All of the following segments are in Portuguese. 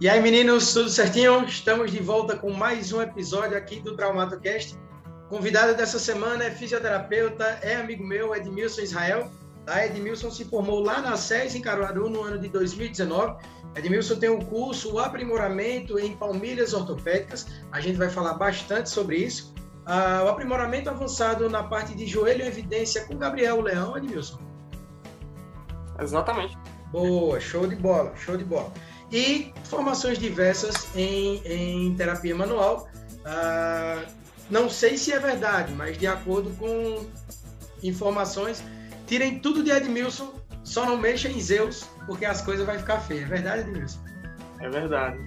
E aí, meninos, tudo certinho? Estamos de volta com mais um episódio aqui do TraumatoCast. Convidado dessa semana é fisioterapeuta, é amigo meu, Edmilson Israel. Tá? Edmilson se formou lá na SES, em Caruaru, no ano de 2019. Edmilson tem o um curso o Aprimoramento em Palmilhas Ortopédicas. A gente vai falar bastante sobre isso. Uh, o aprimoramento avançado na parte de joelho em evidência com Gabriel Leão, Edmilson. Exatamente. Boa, show de bola, show de bola. E formações diversas em, em terapia manual. Uh, não sei se é verdade, mas de acordo com informações, tirem tudo de Edmilson, só não mexa em Zeus, porque as coisas vão ficar feias. É verdade, Edmilson? É verdade.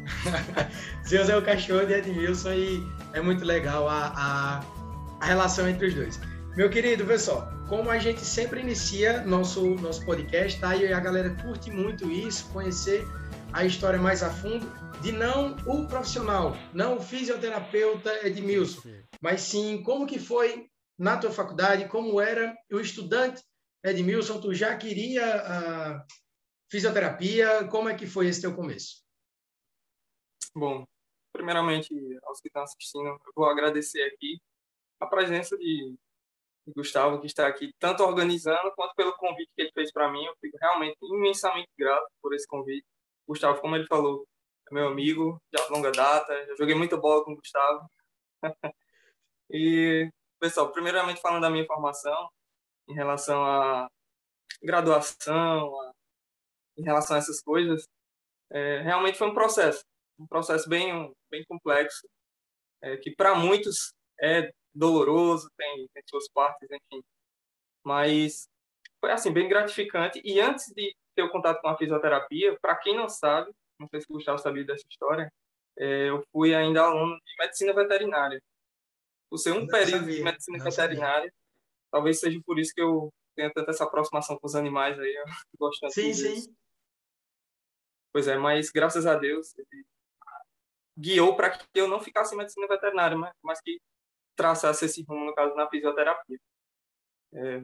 Zeus é o cachorro de Edmilson e é muito legal a, a, a relação entre os dois. Meu querido, vê só, como a gente sempre inicia nosso, nosso podcast, tá? E a galera curte muito isso, conhecer a história mais a fundo, de não o profissional, não o fisioterapeuta Edmilson, mas sim como que foi na tua faculdade, como era o estudante Edmilson, tu já queria a fisioterapia, como é que foi esse teu começo? Bom, primeiramente, aos que estão assistindo, eu vou agradecer aqui a presença de Gustavo, que está aqui, tanto organizando quanto pelo convite que ele fez para mim. Eu fico realmente imensamente grato por esse convite. Gustavo, como ele falou, é meu amigo de longa data, já joguei muita bola com o Gustavo. e, pessoal, primeiramente falando da minha formação, em relação à graduação, a, em relação a essas coisas, é, realmente foi um processo, um processo bem, bem complexo, é, que para muitos é doloroso, tem, tem suas partes, enfim. Mas foi assim bem gratificante. E antes de ter o contato com a fisioterapia, para quem não sabe, não sei se o Gustavo sabia dessa história, é, eu fui ainda aluno de medicina veterinária. Por ser um não período sabia, de medicina veterinária, sabia. talvez seja por isso que eu tenho tanta essa aproximação com os animais aí, eu gosto tanto Sim, sim. Pois é, mas graças a Deus ele guiou para que eu não ficasse em medicina veterinária, mas, mas que traçasse esse rumo, no caso, na fisioterapia. É,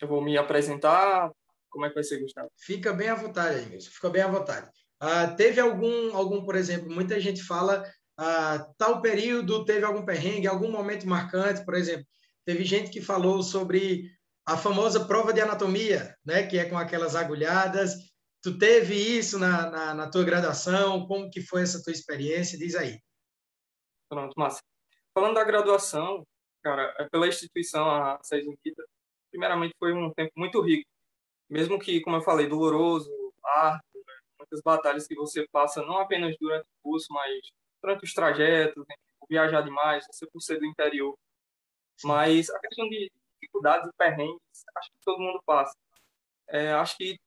eu vou me apresentar. Como é que vai ser, Gustavo? Fica bem à vontade mesmo. Fica bem à vontade. Ah, teve algum, algum, por exemplo, muita gente fala ah, tal período teve algum perrengue, algum momento marcante, por exemplo. Teve gente que falou sobre a famosa prova de anatomia, né, que é com aquelas agulhadas. Tu teve isso na, na, na tua graduação? Como que foi essa tua experiência? Diz aí. Pronto, Márcio. Falando da graduação, cara, é pela instituição, a SES Unida, primeiramente foi um tempo muito rico. Mesmo que, como eu falei, doloroso, árduo, né? muitas batalhas que você passa não apenas durante o curso, mas durante os trajetos, né? viajar demais, você por ser do interior. Mas a questão de dificuldades e perrengues, acho que todo mundo passa. É, acho que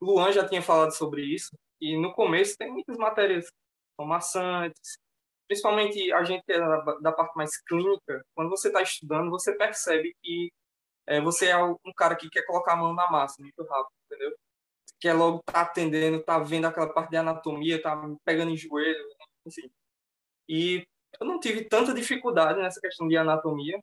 Luan já tinha falado sobre isso, e no começo tem muitas matérias são maçantes, principalmente a gente que é da parte mais clínica, quando você está estudando, você percebe que é, você é um cara que quer colocar a mão na massa muito rápido, entendeu? Quer logo tá atendendo, tá vendo aquela parte de anatomia, tá pegando em joelho, enfim. E eu não tive tanta dificuldade nessa questão de anatomia.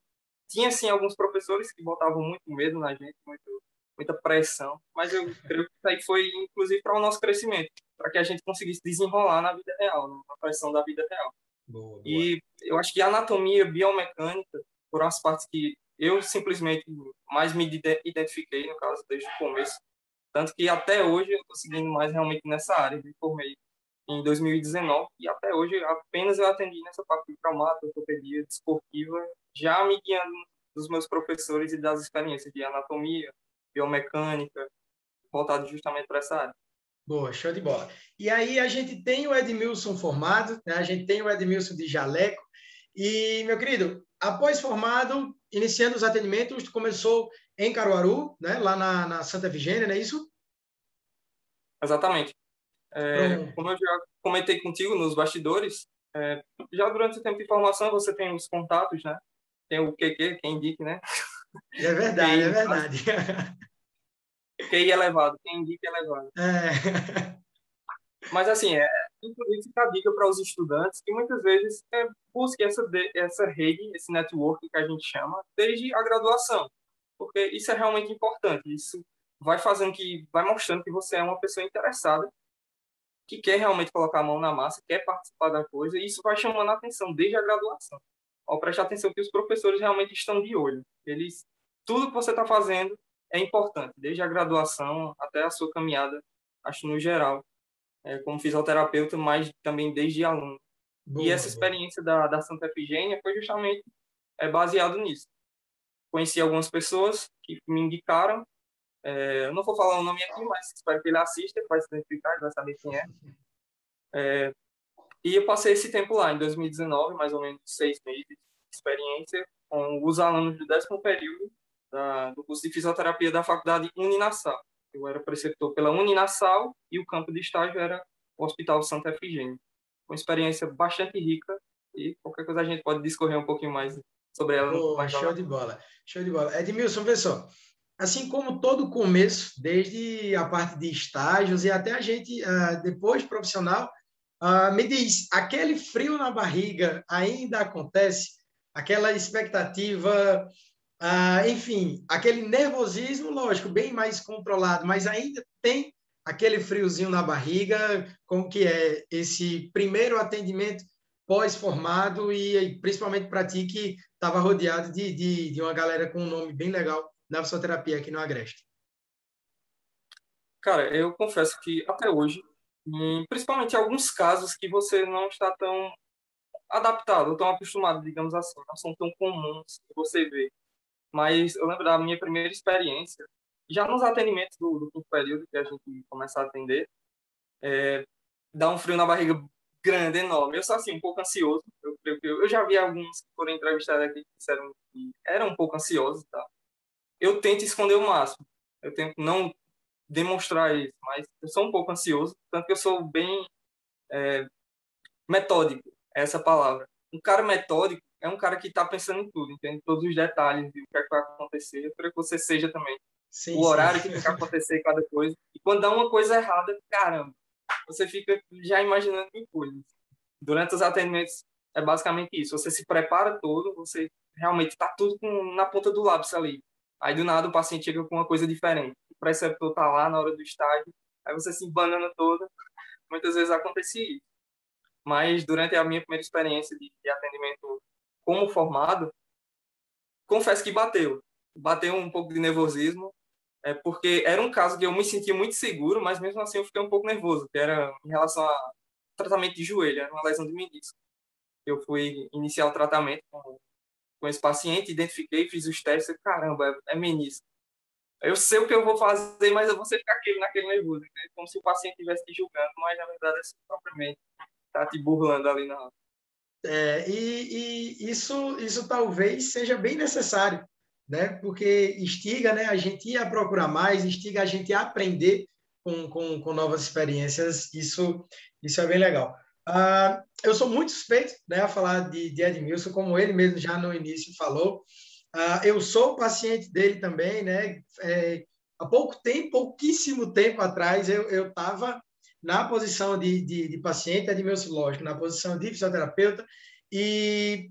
Tinha, sim, alguns professores que botavam muito medo na gente, muito, muita pressão, mas eu creio que isso aí foi, inclusive, para o nosso crescimento, para que a gente conseguisse desenrolar na vida real, na pressão da vida real. Boa, boa. E eu acho que anatomia biomecânica, por umas partes que eu simplesmente mais me identifiquei, no caso, desde o começo. Tanto que até hoje eu estou seguindo mais realmente nessa área. Me formei em 2019 e até hoje apenas eu atendi nessa parte de traumato, ortopedia, desportiva, já me guiando dos meus professores e das experiências de anatomia, biomecânica, voltado justamente para essa área. Boa, show de bola. E aí a gente tem o Edmilson formado, né? a gente tem o Edmilson de jaleco. E, meu querido, após formado, iniciando os atendimentos, começou em Caruaru, né? lá na, na Santa Vigênia, não é isso? Exatamente. É, como eu já comentei contigo nos bastidores, é, já durante o tempo de formação você tem os contatos, né? Tem o QQ, quem indique, né? É verdade, é verdade. QI elevado, quem indica elevado. É. Mas, assim, é, inclusive fica a dica para os estudantes que muitas vezes é, busquem essa, essa rede, esse network que a gente chama, desde a graduação. Porque isso é realmente importante. Isso vai fazendo que, vai mostrando que você é uma pessoa interessada que quer realmente colocar a mão na massa, quer participar da coisa, e isso vai chamando a atenção desde a graduação. Ao prestar atenção que os professores realmente estão de olho. Eles, tudo que você está fazendo é importante, desde a graduação até a sua caminhada, acho no geral, é, como fisioterapeuta, mas também desde aluno. Boa, e essa experiência da, da Santa Efigênia foi justamente é, baseado nisso. Conheci algumas pessoas que me indicaram é, eu não vou falar o nome aqui, mas espero que ele assista, vai se identificar, vai saber quem é. é. E eu passei esse tempo lá, em 2019, mais ou menos seis meses de experiência, com os alunos do décimo período da, do curso de fisioterapia da faculdade Uninassal. Eu era preceptor pela Uninassal e o campo de estágio era o Hospital Santa Efigênia. Uma experiência bastante rica e qualquer coisa a gente pode discorrer um pouquinho mais sobre ela. Oh, mais show de bola, show de bola. Edmilson, vê só, assim como todo começo, desde a parte de estágios e até a gente, uh, depois profissional, uh, me diz, aquele frio na barriga ainda acontece? Aquela expectativa, uh, enfim, aquele nervosismo, lógico, bem mais controlado, mas ainda tem aquele friozinho na barriga, como que é esse primeiro atendimento pós-formado e principalmente para ti que estava rodeado de, de, de uma galera com um nome bem legal na fisioterapia aqui no Agreste? Cara, eu confesso que até hoje, principalmente em alguns casos que você não está tão adaptado, tão acostumado, digamos assim, não são tão comuns que você vê. Mas eu lembro da minha primeira experiência, já nos atendimentos do, do quinto período, que a gente começa a atender, é, dá um frio na barriga grande, enorme. Eu sou assim, um pouco ansioso. Eu, eu, eu já vi alguns que foram entrevistados aqui que disseram que eram um pouco ansiosos tá? eu tento esconder o máximo. Eu tento não demonstrar isso, mas eu sou um pouco ansioso, tanto que eu sou bem é, metódico, é essa palavra. Um cara metódico é um cara que está pensando em tudo, entende? Todos os detalhes de o que, é que vai acontecer. Eu quero que você seja também. Sim, o horário sim. que tem que acontecer cada coisa. E quando dá uma coisa errada, caramba, você fica já imaginando mil coisas. Durante os atendimentos, é basicamente isso. Você se prepara todo, você realmente está tudo com, na ponta do lápis ali. Aí do nada o paciente chega com uma coisa diferente. O preceptor tá lá na hora do estágio, aí você se banana toda. Muitas vezes acontecia isso. Mas durante a minha primeira experiência de, de atendimento como formado, confesso que bateu. Bateu um pouco de nervosismo, é porque era um caso que eu me sentia muito seguro, mas mesmo assim eu fiquei um pouco nervoso, que era em relação a tratamento de joelho, era uma lesão de menisco. Eu fui iniciar o tratamento com com esse paciente, identifiquei, fiz os testes, caramba, é, é menisco. Eu sei o que eu vou fazer, mas eu vou ficar aquele, naquele nervoso, né? como se o paciente estivesse te julgando, mas na verdade é propriamente tá te burlando ali na é, e, e, isso, isso talvez seja bem necessário, né? Porque instiga, né? A gente a procurar mais, instiga a gente a aprender com, com, com novas experiências. Isso, isso é bem legal. Uh, eu sou muito suspeito né, a falar de, de Edmilson, como ele mesmo já no início falou. Uh, eu sou paciente dele também, né? É, há pouco tempo, pouquíssimo tempo atrás, eu estava na posição de, de, de paciente lógico, na posição de fisioterapeuta, e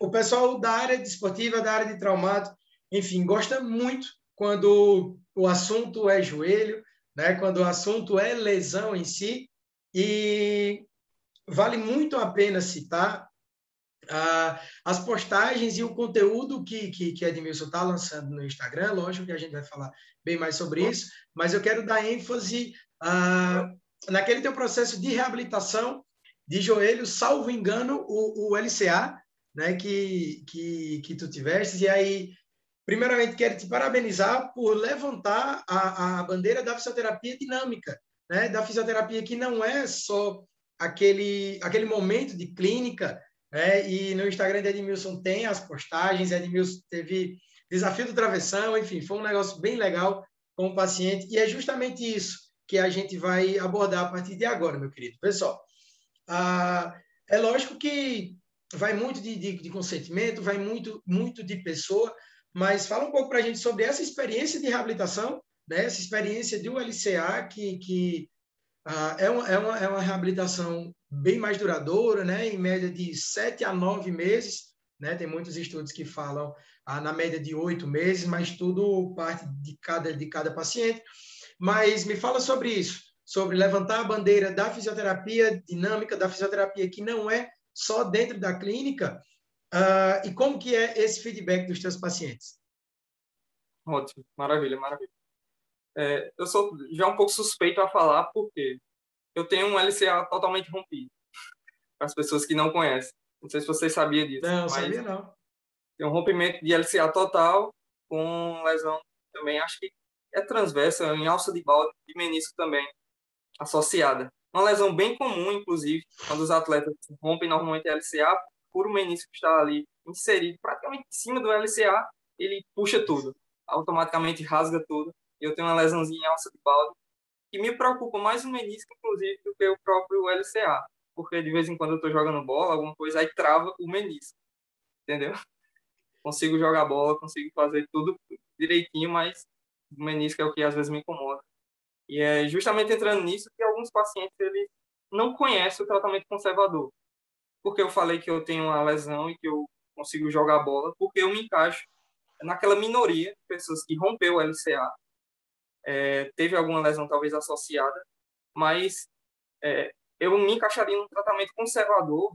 o pessoal da área desportiva, da área de traumato, enfim, gosta muito quando o assunto é joelho, né? quando o assunto é lesão em si, e vale muito a pena citar ah, as postagens e o conteúdo que, que, que Edmilson está lançando no Instagram. Lógico que a gente vai falar bem mais sobre isso, mas eu quero dar ênfase ah, naquele teu processo de reabilitação de joelho, salvo engano, o, o LCA, né, que, que, que tu tiveste. E aí, primeiramente, quero te parabenizar por levantar a, a bandeira da fisioterapia dinâmica, né, da fisioterapia que não é só aquele, aquele momento de clínica, né? E no Instagram de Edmilson tem as postagens, Edmilson teve desafio do travessão, enfim, foi um negócio bem legal com o paciente, e é justamente isso que a gente vai abordar a partir de agora, meu querido. Pessoal, ah, é lógico que vai muito de, de, de, consentimento, vai muito, muito de pessoa, mas fala um pouco para a gente sobre essa experiência de reabilitação, né? essa experiência do LCA que, que ah, é, uma, é, uma, é uma reabilitação bem mais duradoura, né? em média de sete a nove meses. Né? Tem muitos estudos que falam ah, na média de oito meses, mas tudo parte de cada, de cada paciente. Mas me fala sobre isso, sobre levantar a bandeira da fisioterapia dinâmica, da fisioterapia que não é só dentro da clínica, uh, e como que é esse feedback dos teus pacientes? Ótimo, maravilha, maravilha. É, eu sou já um pouco suspeito a falar porque eu tenho um LCA totalmente rompido. Para as pessoas que não conhecem. Não sei se vocês sabiam disso. Não, mas sabia não. Tem um rompimento de LCA total com lesão também, acho que é transversa, em alça de balde de menisco também associada. Uma lesão bem comum, inclusive, quando os atletas rompem normalmente a LCA, por o menisco estar ali inserido praticamente em cima do LCA, ele puxa tudo, automaticamente rasga tudo. Eu tenho uma lesãozinha em alça de balde que me preocupa mais o menisco, inclusive, do que o próprio LCA, porque de vez em quando eu estou jogando bola, alguma coisa, aí trava o menisco, entendeu? Consigo jogar bola, consigo fazer tudo direitinho, mas o menisco é o que às vezes me incomoda. E é justamente entrando nisso que alguns pacientes eles não conhecem o tratamento conservador. Porque eu falei que eu tenho uma lesão e que eu consigo jogar bola, porque eu me encaixo naquela minoria de pessoas que rompeu o LCA, é, teve alguma lesão talvez associada, mas é, eu me encaixaria no tratamento conservador,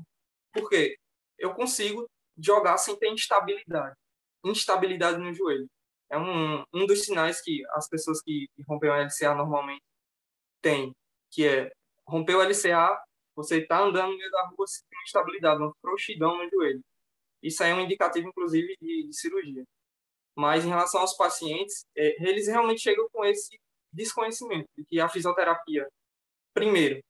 porque eu consigo jogar sem ter instabilidade, instabilidade no joelho é um, um dos sinais que as pessoas que, rompem o LCA normalmente têm, que é romper o LCA, você está andando no meio da rua sem estabilidade, uma frouxidão no joelho. Isso aí é um indicativo, inclusive, de, de cirurgia. Mas em relação aos pacientes, é, eles realmente chegam com esse desconhecimento de que a fisioterapia, primeiro,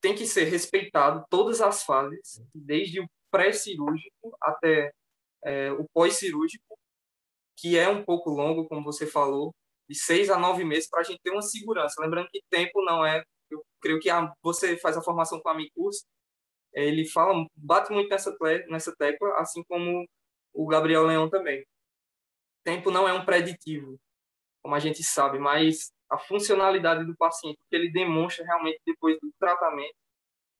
tem que ser respeitado todas as fases, desde o pré-cirúrgico até é, o pós-cirúrgico, que é um pouco longo, como você falou, de seis a nove meses para a gente ter uma segurança. Lembrando que tempo não é. Eu creio que a, você faz a formação com a Micus, ele fala, bate muito nessa, nessa tecla, assim como o Gabriel Leão também. Tempo não é um preditivo, como a gente sabe, mas a funcionalidade do paciente, que ele demonstra realmente depois do tratamento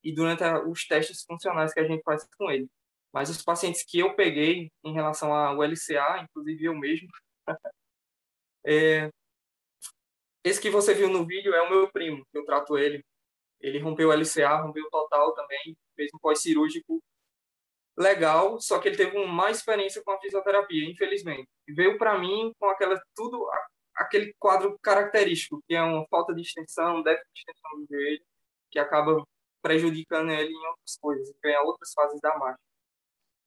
e durante os testes funcionais que a gente faz com ele. Mas os pacientes que eu peguei em relação ao LCA, inclusive eu mesmo, é, esse que você viu no vídeo é o meu primo, eu trato ele. Ele rompeu o LCA, rompeu o total também, fez um pós-cirúrgico legal, só que ele teve uma má experiência com a fisioterapia, infelizmente. Veio para mim com aquela tudo aquele quadro característico, que é uma falta de extensão, déficit de extensão do joelho, que acaba prejudicando ele em outras coisas, em outras fases da marcha.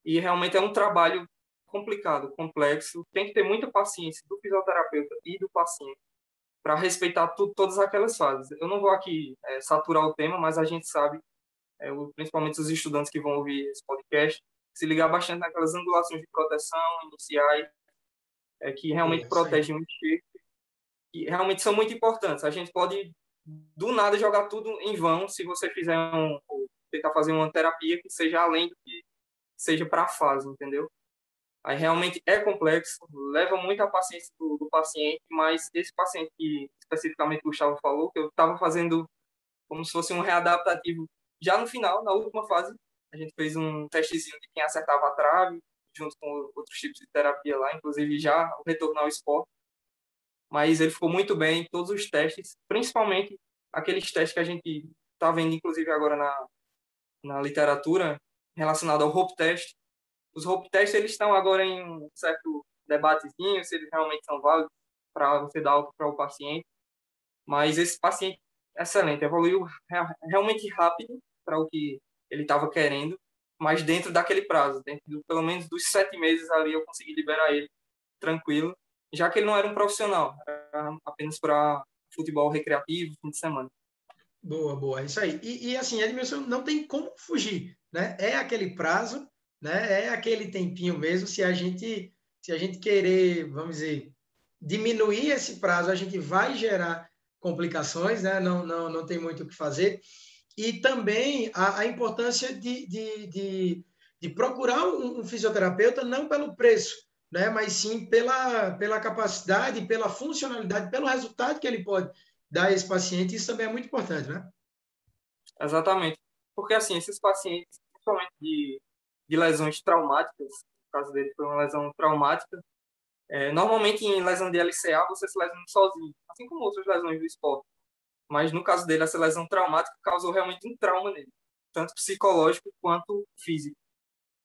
E realmente é um trabalho complicado, complexo. Tem que ter muita paciência do fisioterapeuta e do paciente para respeitar tudo, todas aquelas fases. Eu não vou aqui é, saturar o tema, mas a gente sabe, é, principalmente os estudantes que vão ouvir esse podcast, se ligar bastante naquelas angulações de proteção iniciais, é, que realmente protegem o enxerto, e realmente são muito importantes. A gente pode, do nada, jogar tudo em vão se você fizer um, tentar fazer uma terapia que seja além do que seja para a fase, entendeu? Aí realmente é complexo, leva muita paciência do, do, paciente, mas esse paciente que especificamente o Gustavo falou, que eu estava fazendo como se fosse um readaptativo já no final, na última fase, a gente fez um testezinho de quem acertava a trave, junto com outros tipos de terapia lá, inclusive já o retorno ao esporte. Mas ele ficou muito bem em todos os testes, principalmente aqueles testes que a gente está vendo, inclusive agora na, na literatura, relacionado ao Hope Test. Os Hope Test eles estão agora em um certo debatezinho se eles realmente são válidos para você dar alta para o paciente. Mas esse paciente, excelente, evoluiu realmente rápido para o que ele estava querendo, mas dentro daquele prazo, dentro do, pelo menos dos sete meses ali eu consegui liberar ele tranquilo, já que ele não era um profissional, era apenas para futebol recreativo, fim de semana. Boa, boa, é isso aí. E, e assim, Edmilson, não tem como fugir, né? É aquele prazo, né? É aquele tempinho mesmo. Se a gente, se a gente querer, vamos dizer, diminuir esse prazo, a gente vai gerar complicações, né? Não, não, não tem muito o que fazer. E também a, a importância de, de, de, de procurar um, um, fisioterapeuta não pelo preço, né? Mas sim pela, pela capacidade, pela funcionalidade, pelo resultado que ele pode dar a esse paciente, isso também é muito importante, né? Exatamente. Porque, assim, esses pacientes, principalmente de, de lesões traumáticas, no caso dele foi uma lesão traumática, é, normalmente em lesão de LCA você se lesiona sozinho, assim como outras lesões do esporte. mas no caso dele, essa lesão traumática causou realmente um trauma nele, tanto psicológico quanto físico.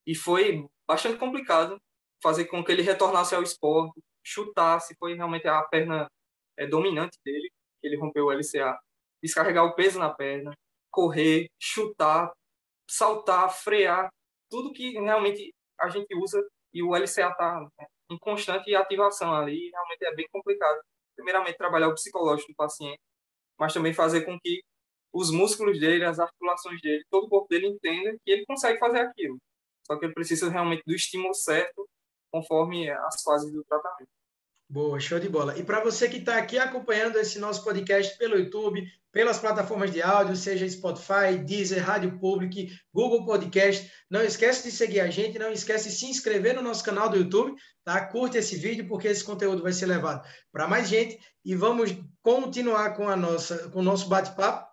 E foi bastante complicado fazer com que ele retornasse ao esporte, chutasse, foi realmente a perna é, dominante dele, ele rompeu o LCA, descarregar o peso na perna, correr, chutar, saltar, frear, tudo que realmente a gente usa e o LCA está em constante ativação ali, realmente é bem complicado. Primeiramente, trabalhar o psicológico do paciente, mas também fazer com que os músculos dele, as articulações dele, todo o corpo dele entenda que ele consegue fazer aquilo. Só que ele precisa realmente do estímulo certo conforme as fases do tratamento. Boa, show de bola. E para você que está aqui acompanhando esse nosso podcast pelo YouTube, pelas plataformas de áudio, seja Spotify, Deezer, Rádio Public, Google Podcast, não esquece de seguir a gente, não esquece de se inscrever no nosso canal do YouTube, tá? Curte esse vídeo porque esse conteúdo vai ser levado para mais gente e vamos continuar com a nossa, com o nosso bate-papo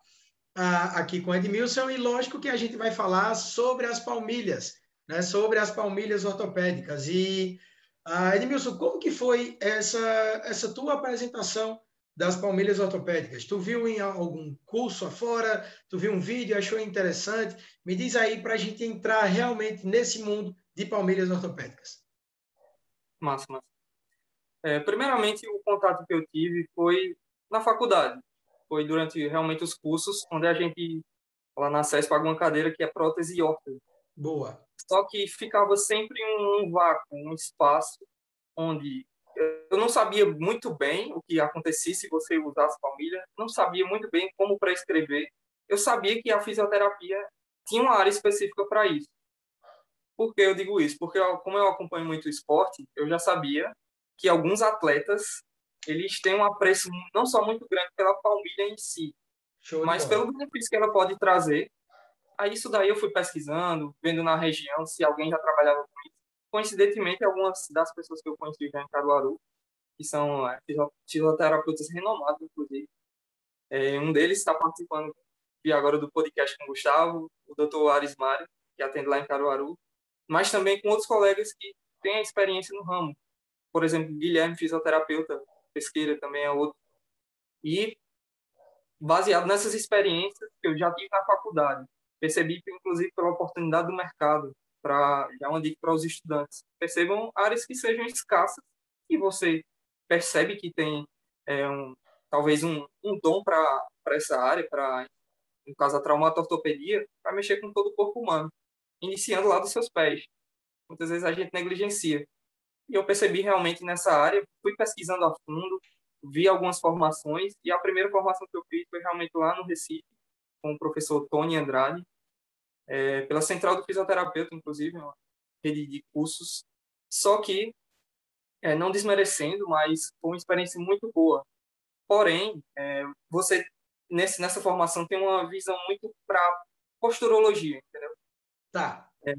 uh, aqui com Edmilson e lógico que a gente vai falar sobre as palmilhas, né? Sobre as palmilhas ortopédicas e uh, Edmilson, como que foi essa essa tua apresentação das palmilhas ortopédicas? Tu viu em algum curso afora? Tu viu um vídeo, achou interessante? Me diz aí para a gente entrar realmente nesse mundo de palmilhas ortopédicas. Massa, massa. É, primeiramente, o contato que eu tive foi na faculdade. Foi durante realmente os cursos, onde a gente, lá na SES, paga uma cadeira que é prótese e órtese. Boa. Só que ficava sempre um vácuo, um espaço onde eu não sabia muito bem o que acontecia se você usasse palmilha, não sabia muito bem como prescrever. Eu sabia que a fisioterapia tinha uma área específica para isso. Por que eu digo isso? Porque eu, como eu acompanho muito esporte, eu já sabia que alguns atletas eles têm um apreço não só muito grande pela palmilha em si, Show mas pelo benefício que ela pode trazer. Aí isso daí eu fui pesquisando, vendo na região se alguém já trabalhava com isso coincidentemente, algumas das pessoas que eu conheci já em Caruaru, que são é, fisioterapeutas renomados, inclusive, é, um deles está participando e agora do podcast com o Gustavo, o Dr. Aris Mário, que atende lá em Caruaru, mas também com outros colegas que têm experiência no ramo. Por exemplo, Guilherme, fisioterapeuta, pesqueira também é outro. E baseado nessas experiências que eu já tive na faculdade, percebi, inclusive, pela oportunidade do mercado, para já uma dica para os estudantes. Percebam áreas que sejam escassas e você percebe que tem é, um, talvez um, um dom para essa área, para, no caso, a traumatortopedia, para mexer com todo o corpo humano, iniciando lá dos seus pés. Muitas vezes a gente negligencia. E eu percebi realmente nessa área, fui pesquisando a fundo, vi algumas formações, e a primeira formação que eu fiz foi realmente lá no Recife, com o professor Tony Andrade, é, pela Central do Fisioterapeuta, inclusive, uma rede de cursos. Só que, é, não desmerecendo, mas foi uma experiência muito boa. Porém, é, você nesse, nessa formação tem uma visão muito para posturologia, entendeu? Tá. É,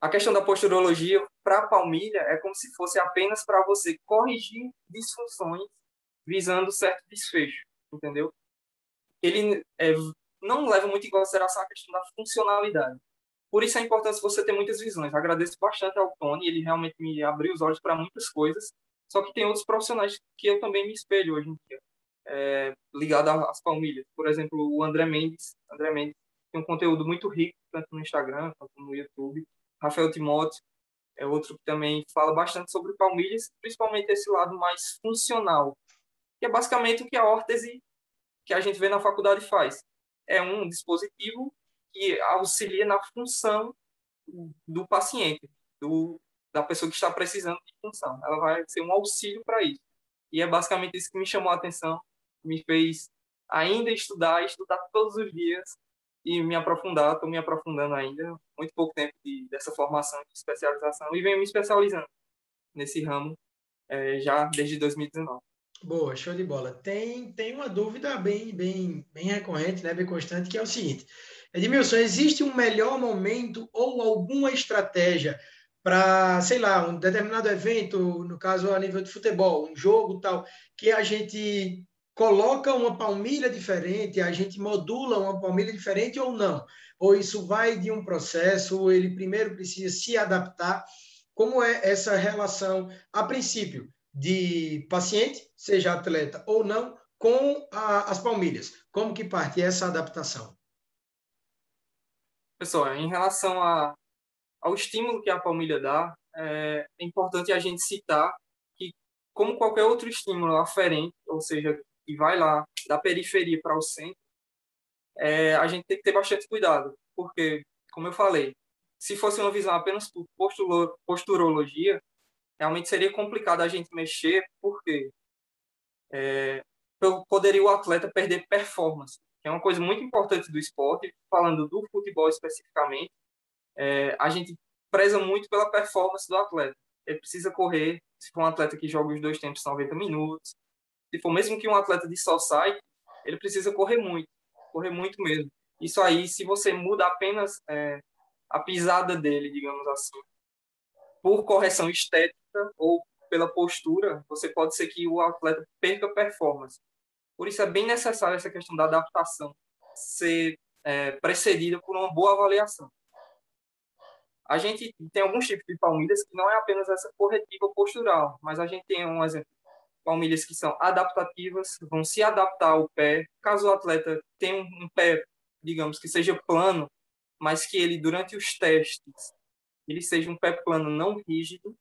a questão da posturologia para a palmilha é como se fosse apenas para você corrigir disfunções visando certo desfecho, entendeu? Ele é, não leva muito em consideração a questão da funcionalidade. Por isso a importância de você ter muitas visões. Agradeço bastante ao Tony, ele realmente me abriu os olhos para muitas coisas. Só que tem outros profissionais que eu também me espelho hoje em dia, é, ligado às palmilhas. Por exemplo, o André Mendes. André Mendes tem um conteúdo muito rico, tanto no Instagram quanto no YouTube. Rafael Timóteo é outro que também fala bastante sobre palmilhas, principalmente esse lado mais funcional, que é basicamente o que a órtese que a gente vê na faculdade faz é um dispositivo que auxilia na função do paciente, do, da pessoa que está precisando de função. Ela vai ser um auxílio para isso. E é basicamente isso que me chamou a atenção, me fez ainda estudar, estudar todos os dias e me aprofundar. Estou me aprofundando ainda, muito pouco tempo de, dessa formação de especialização e venho me especializando nesse ramo é, já desde 2019. Boa, show de bola. Tem, tem uma dúvida bem, bem, bem recorrente, né, bem constante, que é o seguinte: Edmilson, existe um melhor momento ou alguma estratégia para, sei lá, um determinado evento, no caso a nível de futebol, um jogo tal, que a gente coloca uma palmilha diferente, a gente modula uma palmilha diferente ou não? Ou isso vai de um processo, ou ele primeiro precisa se adaptar? Como é essa relação a princípio? De paciente, seja atleta ou não, com a, as palmilhas. Como que parte essa adaptação? Pessoal, em relação a, ao estímulo que a palmilha dá, é, é importante a gente citar que, como qualquer outro estímulo aferente, ou seja, que vai lá da periferia para o centro, é, a gente tem que ter bastante cuidado, porque, como eu falei, se fosse uma visão apenas por posturologia, realmente seria complicado a gente mexer, porque é, poderia o atleta perder performance, que é uma coisa muito importante do esporte, falando do futebol especificamente, é, a gente preza muito pela performance do atleta. Ele precisa correr, se for um atleta que joga os dois tempos 90 minutos, se for mesmo que um atleta de só sai, ele precisa correr muito, correr muito mesmo. Isso aí, se você muda apenas é, a pisada dele, digamos assim, por correção estética ou pela postura, você pode ser que o atleta perca performance. Por isso é bem necessário essa questão da adaptação ser é, precedida por uma boa avaliação. A gente tem alguns tipos de palmilhas que não é apenas essa corretiva postural, mas a gente tem um exemplo, palmilhas que são adaptativas, vão se adaptar ao pé. Caso o atleta tenha um pé, digamos, que seja plano, mas que ele, durante os testes, ele seja um pé plano não rígido,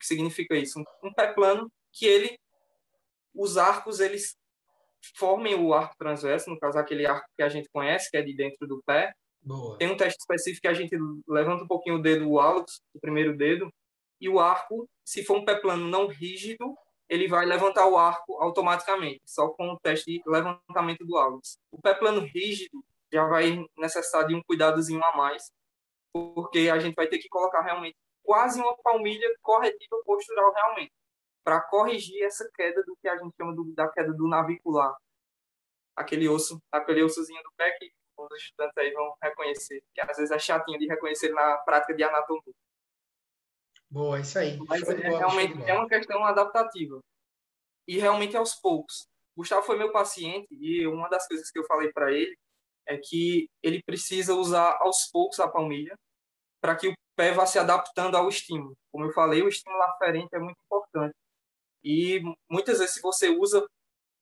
que significa isso? Um pé plano que ele, os arcos, eles formem o arco transverso, no caso aquele arco que a gente conhece, que é de dentro do pé, Boa. Tem um teste específico que a gente levanta um pouquinho o dedo, o hálux, o primeiro dedo, e o arco, se for um pé plano não rígido, ele vai levantar o arco automaticamente, só com o teste de levantamento do hálux. O pé plano rígido já vai necessitar de um cuidadozinho a mais, porque a gente vai ter que colocar realmente quase uma palmilha corretiva postural realmente, para corrigir essa queda do que a gente chama do, da queda do navicular. Aquele osso, aquele ossozinho do pé que os estudantes aí vão reconhecer, que às vezes é chatinho de reconhecer na prática de anatomia. Boa, isso aí. Mas é, realmente é uma questão adaptativa. E realmente aos poucos. Gustavo foi meu paciente e uma das coisas que eu falei para ele é que ele precisa usar aos poucos a palmilha para que o pé vá se adaptando ao estímulo. Como eu falei, o estímulo aferente é muito importante. E muitas vezes, se você usa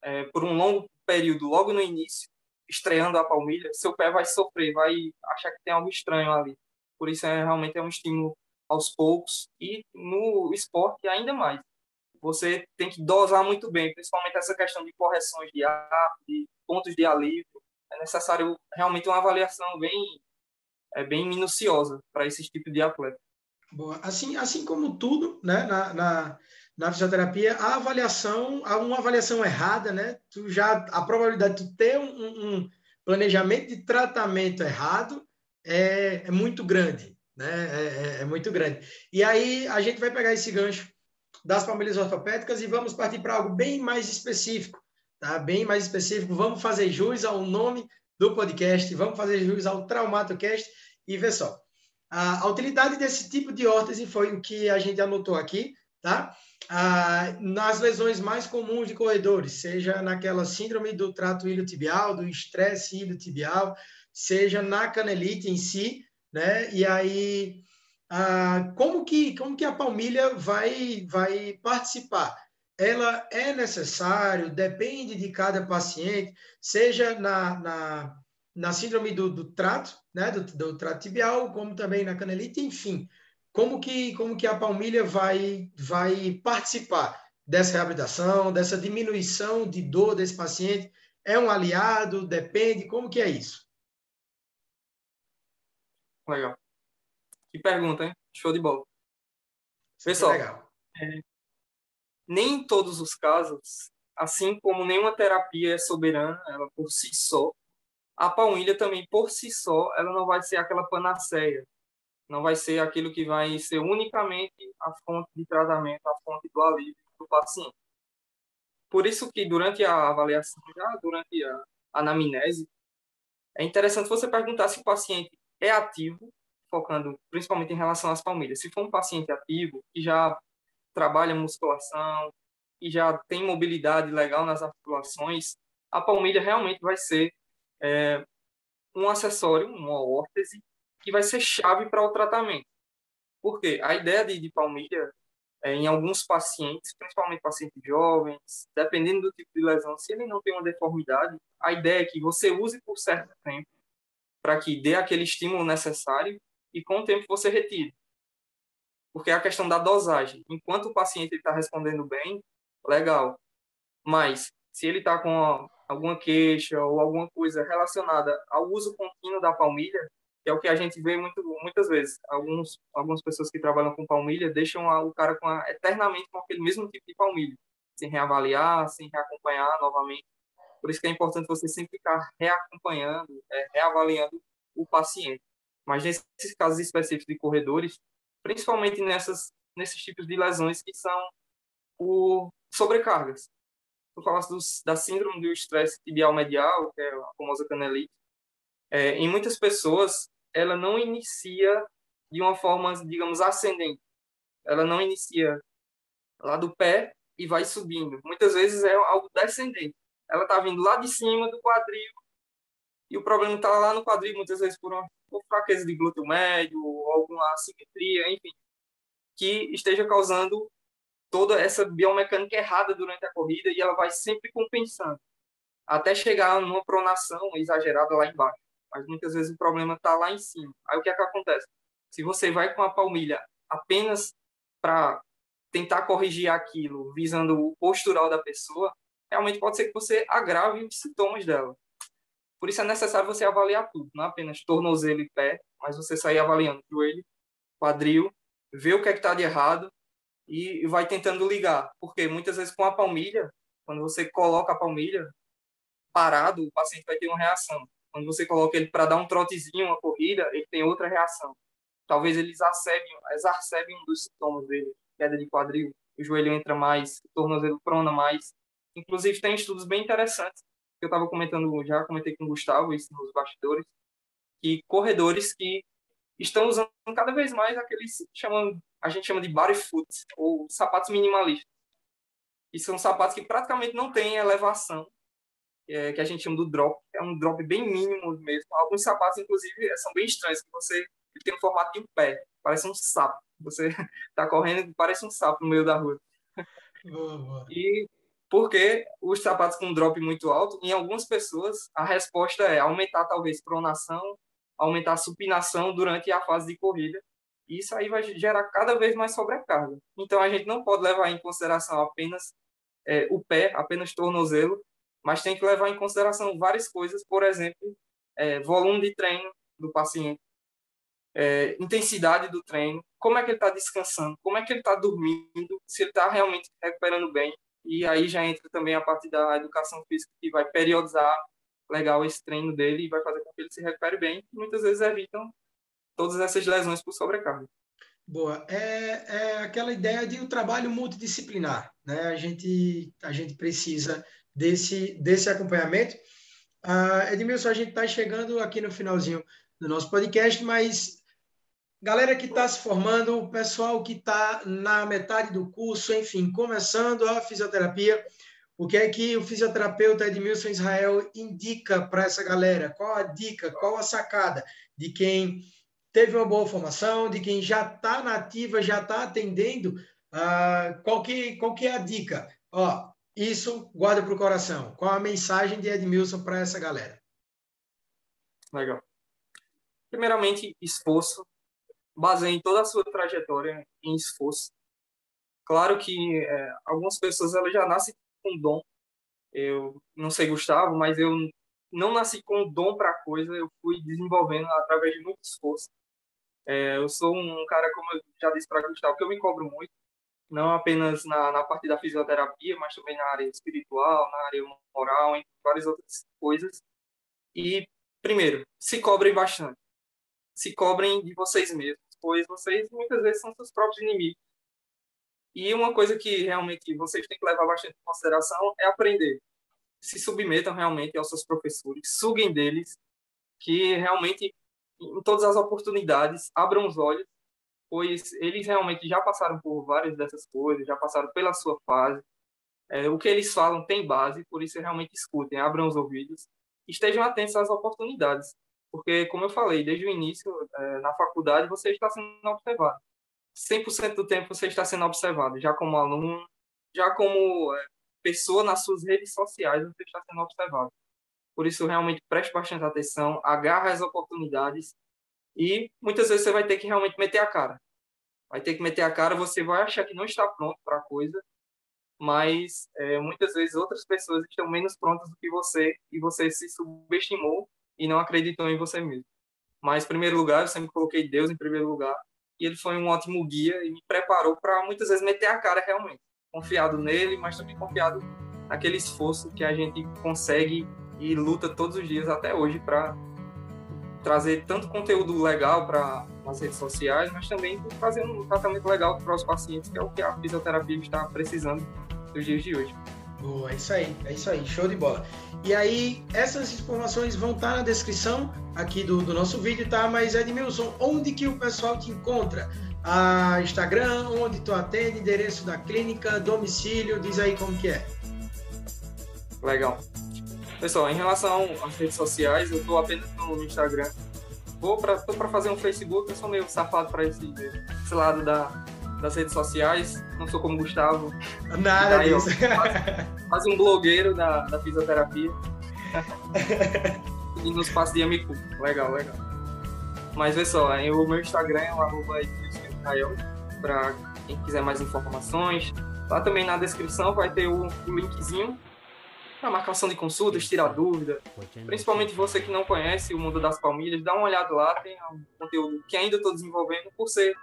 é, por um longo período, logo no início, estreando a palmilha, seu pé vai sofrer, vai achar que tem algo estranho ali. Por isso, é, realmente é um estímulo aos poucos e no esporte ainda mais. Você tem que dosar muito bem, principalmente essa questão de correções de ar, de pontos de alívio. É necessário realmente uma avaliação bem, é, bem minuciosa para esse tipo de atleta. Boa. Assim, assim como tudo, né, na, na, na fisioterapia, a avaliação, uma avaliação errada, né? Tu já a probabilidade de tu ter um, um planejamento de tratamento errado é, é muito grande, né? É, é, é, muito grande. E aí a gente vai pegar esse gancho das famílias ortopédicas e vamos partir para algo bem mais específico, tá? Bem mais específico. Vamos fazer jus ao nome do podcast, vamos fazer jus ao TraumatoCast e ver só. A, a utilidade desse tipo de órtese foi o que a gente anotou aqui, tá? nas lesões mais comuns de corredores, seja naquela síndrome do trato iliotibial, do estresse iliotibial, seja na canelite em si, né? E aí, como que como que a palmilha vai vai participar? Ela é necessário, depende de cada paciente, seja na, na, na síndrome do, do trato, né, do, do trato tibial, como também na canelite, enfim como que, como que a palmilha vai, vai participar dessa reabilitação, dessa diminuição de dor desse paciente? É um aliado? Depende? Como que é isso? Legal. Que pergunta, hein? Show de bola. Pessoal, é, nem em todos os casos, assim como nenhuma terapia é soberana, ela por si só, a palmilha também por si só, ela não vai ser aquela panaceia não vai ser aquilo que vai ser unicamente a fonte de tratamento, a fonte do alívio do paciente. Por isso que durante a avaliação, já durante a anamnese, é interessante você perguntar se o paciente é ativo, focando principalmente em relação às palmeiras. Se for um paciente ativo, que já trabalha musculação, que já tem mobilidade legal nas articulações, a palmilha realmente vai ser é, um acessório, uma órtese, que vai ser chave para o tratamento. Porque a ideia de, de palmilha é, em alguns pacientes, principalmente pacientes jovens, dependendo do tipo de lesão, se ele não tem uma deformidade, a ideia é que você use por certo tempo para que dê aquele estímulo necessário e com o tempo você retire. Porque é a questão da dosagem. Enquanto o paciente está respondendo bem, legal. Mas se ele está com alguma queixa ou alguma coisa relacionada ao uso contínuo da palmilha, que é o que a gente vê muito, muitas vezes. Alguns, algumas pessoas que trabalham com palmilha deixam o cara com a, eternamente com aquele mesmo tipo de palmilha, sem reavaliar, sem reacompanhar novamente. Por isso que é importante você sempre ficar reacompanhando, é, reavaliando o paciente. Mas nesses casos específicos de corredores, principalmente nessas, nesses tipos de lesões que são por sobrecargas. Eu falasse dos, da síndrome do estresse tibial medial, que é a famosa canelite, é, em muitas pessoas, ela não inicia de uma forma, digamos, ascendente. Ela não inicia lá do pé e vai subindo. Muitas vezes é algo descendente. Ela está vindo lá de cima do quadril e o problema está lá no quadril, muitas vezes por uma fraqueza de glúteo médio ou alguma assimetria, enfim, que esteja causando toda essa biomecânica errada durante a corrida e ela vai sempre compensando até chegar numa pronação exagerada lá embaixo mas muitas vezes o problema está lá em cima. Aí o que é que acontece? Se você vai com a palmilha apenas para tentar corrigir aquilo, visando o postural da pessoa, realmente pode ser que você agrave os sintomas dela. Por isso é necessário você avaliar tudo, não apenas tornozelo e pé, mas você sair avaliando joelho, quadril, ver o que é que está de errado e vai tentando ligar. Porque muitas vezes com a palmilha, quando você coloca a palmilha parado, o paciente vai ter uma reação. Quando você coloca ele para dar um trotezinho, uma corrida, ele tem outra reação. Talvez ele exacerbe, exacerbe um dos sintomas dele, queda de quadril, o joelho entra mais, o tornozelo prona mais. Inclusive, tem estudos bem interessantes, eu estava comentando, já comentei com o Gustavo, isso nos bastidores, que corredores que estão usando cada vez mais aqueles chamam, a gente chama de barefoot, ou sapatos minimalistas. E são sapatos que praticamente não têm elevação, é, que a gente chama do drop, é um drop bem mínimo mesmo. Alguns sapatos, inclusive, são bem estranhos, que você tem um formato de um pé, parece um sapo. Você está correndo parece um sapo no meio da rua. Boa, boa. E porque os sapatos com drop muito alto, em algumas pessoas, a resposta é aumentar talvez pronação, aumentar supinação durante a fase de corrida. E isso aí vai gerar cada vez mais sobrecarga. Então a gente não pode levar em consideração apenas é, o pé, apenas tornozelo, mas tem que levar em consideração várias coisas, por exemplo, é, volume de treino do paciente, é, intensidade do treino, como é que ele está descansando, como é que ele está dormindo, se ele está realmente recuperando bem. E aí já entra também a parte da educação física, que vai periodizar legal esse treino dele e vai fazer com que ele se recupere bem, e muitas vezes evitam todas essas lesões por sobrecarga. Boa. É, é aquela ideia de um trabalho multidisciplinar. Né? A, gente, a gente precisa desse, desse acompanhamento. Uh, Edmilson, a gente está chegando aqui no finalzinho do nosso podcast, mas galera que está se formando, o pessoal que está na metade do curso, enfim, começando a fisioterapia, o que é que o fisioterapeuta Edmilson Israel indica para essa galera? Qual a dica, qual a sacada de quem teve uma boa formação, de quem já está na ativa, já está atendendo? Uh, qual, que, qual que é a dica? Ó, isso guarda para o coração. Qual a mensagem de Edmilson para essa galera? Legal. Primeiramente, esforço. Baseie toda a sua trajetória em esforço. Claro que é, algumas pessoas elas já nascem com dom. Eu não sei, Gustavo, mas eu não nasci com dom para coisa. Eu fui desenvolvendo através de muito esforço. É, eu sou um cara, como eu já disse para Gustavo, que eu me cobro muito não apenas na, na parte da fisioterapia, mas também na área espiritual, na área moral, em várias outras coisas. E, primeiro, se cobrem bastante. Se cobrem de vocês mesmos, pois vocês muitas vezes são seus próprios inimigos. E uma coisa que realmente vocês têm que levar bastante em consideração é aprender. Se submetam realmente aos seus professores, suguem deles, que realmente, em todas as oportunidades, abram os olhos pois eles realmente já passaram por várias dessas coisas, já passaram pela sua fase. É, o que eles falam tem base, por isso realmente escutem, abram os ouvidos, estejam atentos às oportunidades, porque, como eu falei, desde o início, é, na faculdade, você está sendo observado. 100% do tempo você está sendo observado, já como aluno, já como é, pessoa nas suas redes sociais, você está sendo observado. Por isso, realmente preste bastante atenção, agarra as oportunidades e muitas vezes você vai ter que realmente meter a cara. Vai ter que meter a cara, você vai achar que não está pronto para a coisa, mas é, muitas vezes outras pessoas estão menos prontas do que você e você se subestimou e não acreditou em você mesmo. Mas, em primeiro lugar, eu sempre coloquei Deus em primeiro lugar e ele foi um ótimo guia e me preparou para muitas vezes meter a cara realmente. Confiado nele, mas também confiado naquele esforço que a gente consegue e luta todos os dias até hoje para trazer tanto conteúdo legal para as redes sociais, mas também fazer um tratamento legal para os pacientes, que é o que a fisioterapia está precisando nos dias de hoje. Boa, é isso aí, é isso aí, show de bola. E aí, essas informações vão estar na descrição aqui do, do nosso vídeo, tá? Mas Edmilson, onde que o pessoal te encontra? Ah, Instagram, onde tu atende, endereço da clínica, domicílio, diz aí como que é. Legal. Pessoal, em relação às redes sociais, eu estou apenas no Instagram. Vou para tô fazer um Facebook, eu sou meio safado para esse, esse lado da, das redes sociais. Não sou como Gustavo. Nada daí, disso. Faz, um blogueiro da, da fisioterapia. e no espaço de amigo. Legal, legal. Mas vê só, o meu Instagram é o arroba para quem quiser mais informações. Lá também na descrição vai ter o, o linkzinho para marcação de consultas, tirar dúvida. Principalmente você que não conhece o mundo das palmilhas, dá uma olhada lá, tem um conteúdo que ainda estou desenvolvendo por ser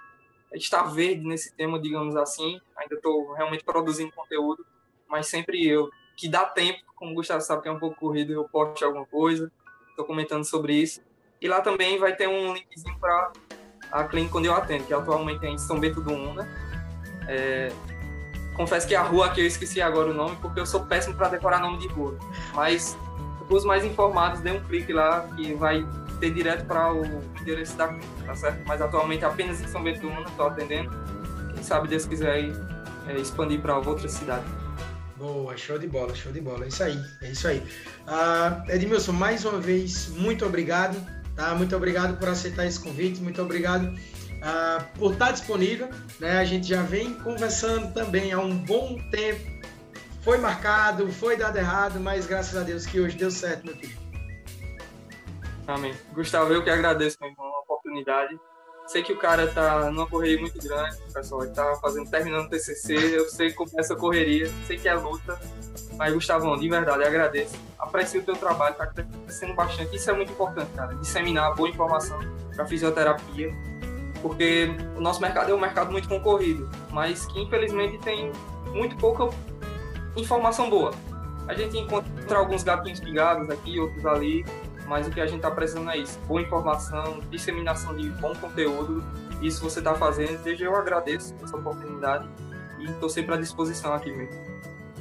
estar verde nesse tema, digamos assim. Ainda estou realmente produzindo conteúdo, mas sempre eu, que dá tempo, como o Gustavo sabe que é um pouco corrido, eu posto alguma coisa, estou comentando sobre isso. E lá também vai ter um linkzinho para a clínica onde eu atendo, que atualmente é em São Bento do Una. É, confesso que a rua aqui eu esqueci agora o nome, porque eu sou péssimo para decorar nome de rua. Mas os mais informados, dê um clique lá que vai ter direto para o endereço da clínica, tá certo? Mas atualmente apenas em São Bento do Mundo estou atendendo. Quem sabe Deus quiser aí, é, expandir para outra cidade. Boa, show de bola, show de bola. É isso aí, é isso aí. Uh, Edmilson, mais uma vez, muito obrigado. Tá? Muito obrigado por aceitar esse convite, muito obrigado uh, por estar disponível. Né? A gente já vem conversando também há um bom tempo. Foi marcado, foi dado errado, mas graças a Deus que hoje deu certo, meu filho. Amém. Gustavo, eu que agradeço a oportunidade. Sei que o cara tá numa correria muito grande, pessoal. Ele tá fazendo, terminando o TCC. Eu sei como é essa correria, sei que é luta. Mas, Gustavão, de verdade, agradeço. Aprecio o teu trabalho, tá crescendo bastante. Isso é muito importante, cara. Disseminar boa informação para fisioterapia porque o nosso mercado é um mercado muito concorrido, mas que infelizmente tem muito pouca informação boa. A gente encontra alguns gatinhos pingados aqui, outros ali, mas o que a gente está precisando é isso: boa informação, disseminação de bom conteúdo. Isso você está fazendo, desde eu agradeço essa oportunidade e estou sempre à disposição aqui mesmo.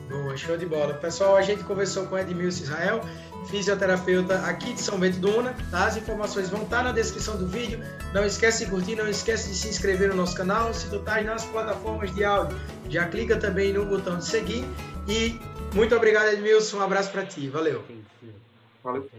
Boa, show de bola. Pessoal, a gente conversou com Edmilson Israel, fisioterapeuta aqui de São Bento do Una. Tá? As informações vão estar na descrição do vídeo. Não esquece de curtir, não esquece de se inscrever no nosso canal. Se tu estás nas plataformas de áudio, já clica também no botão de seguir. E muito obrigado, Edmilson. Um abraço para ti. Valeu. Valeu.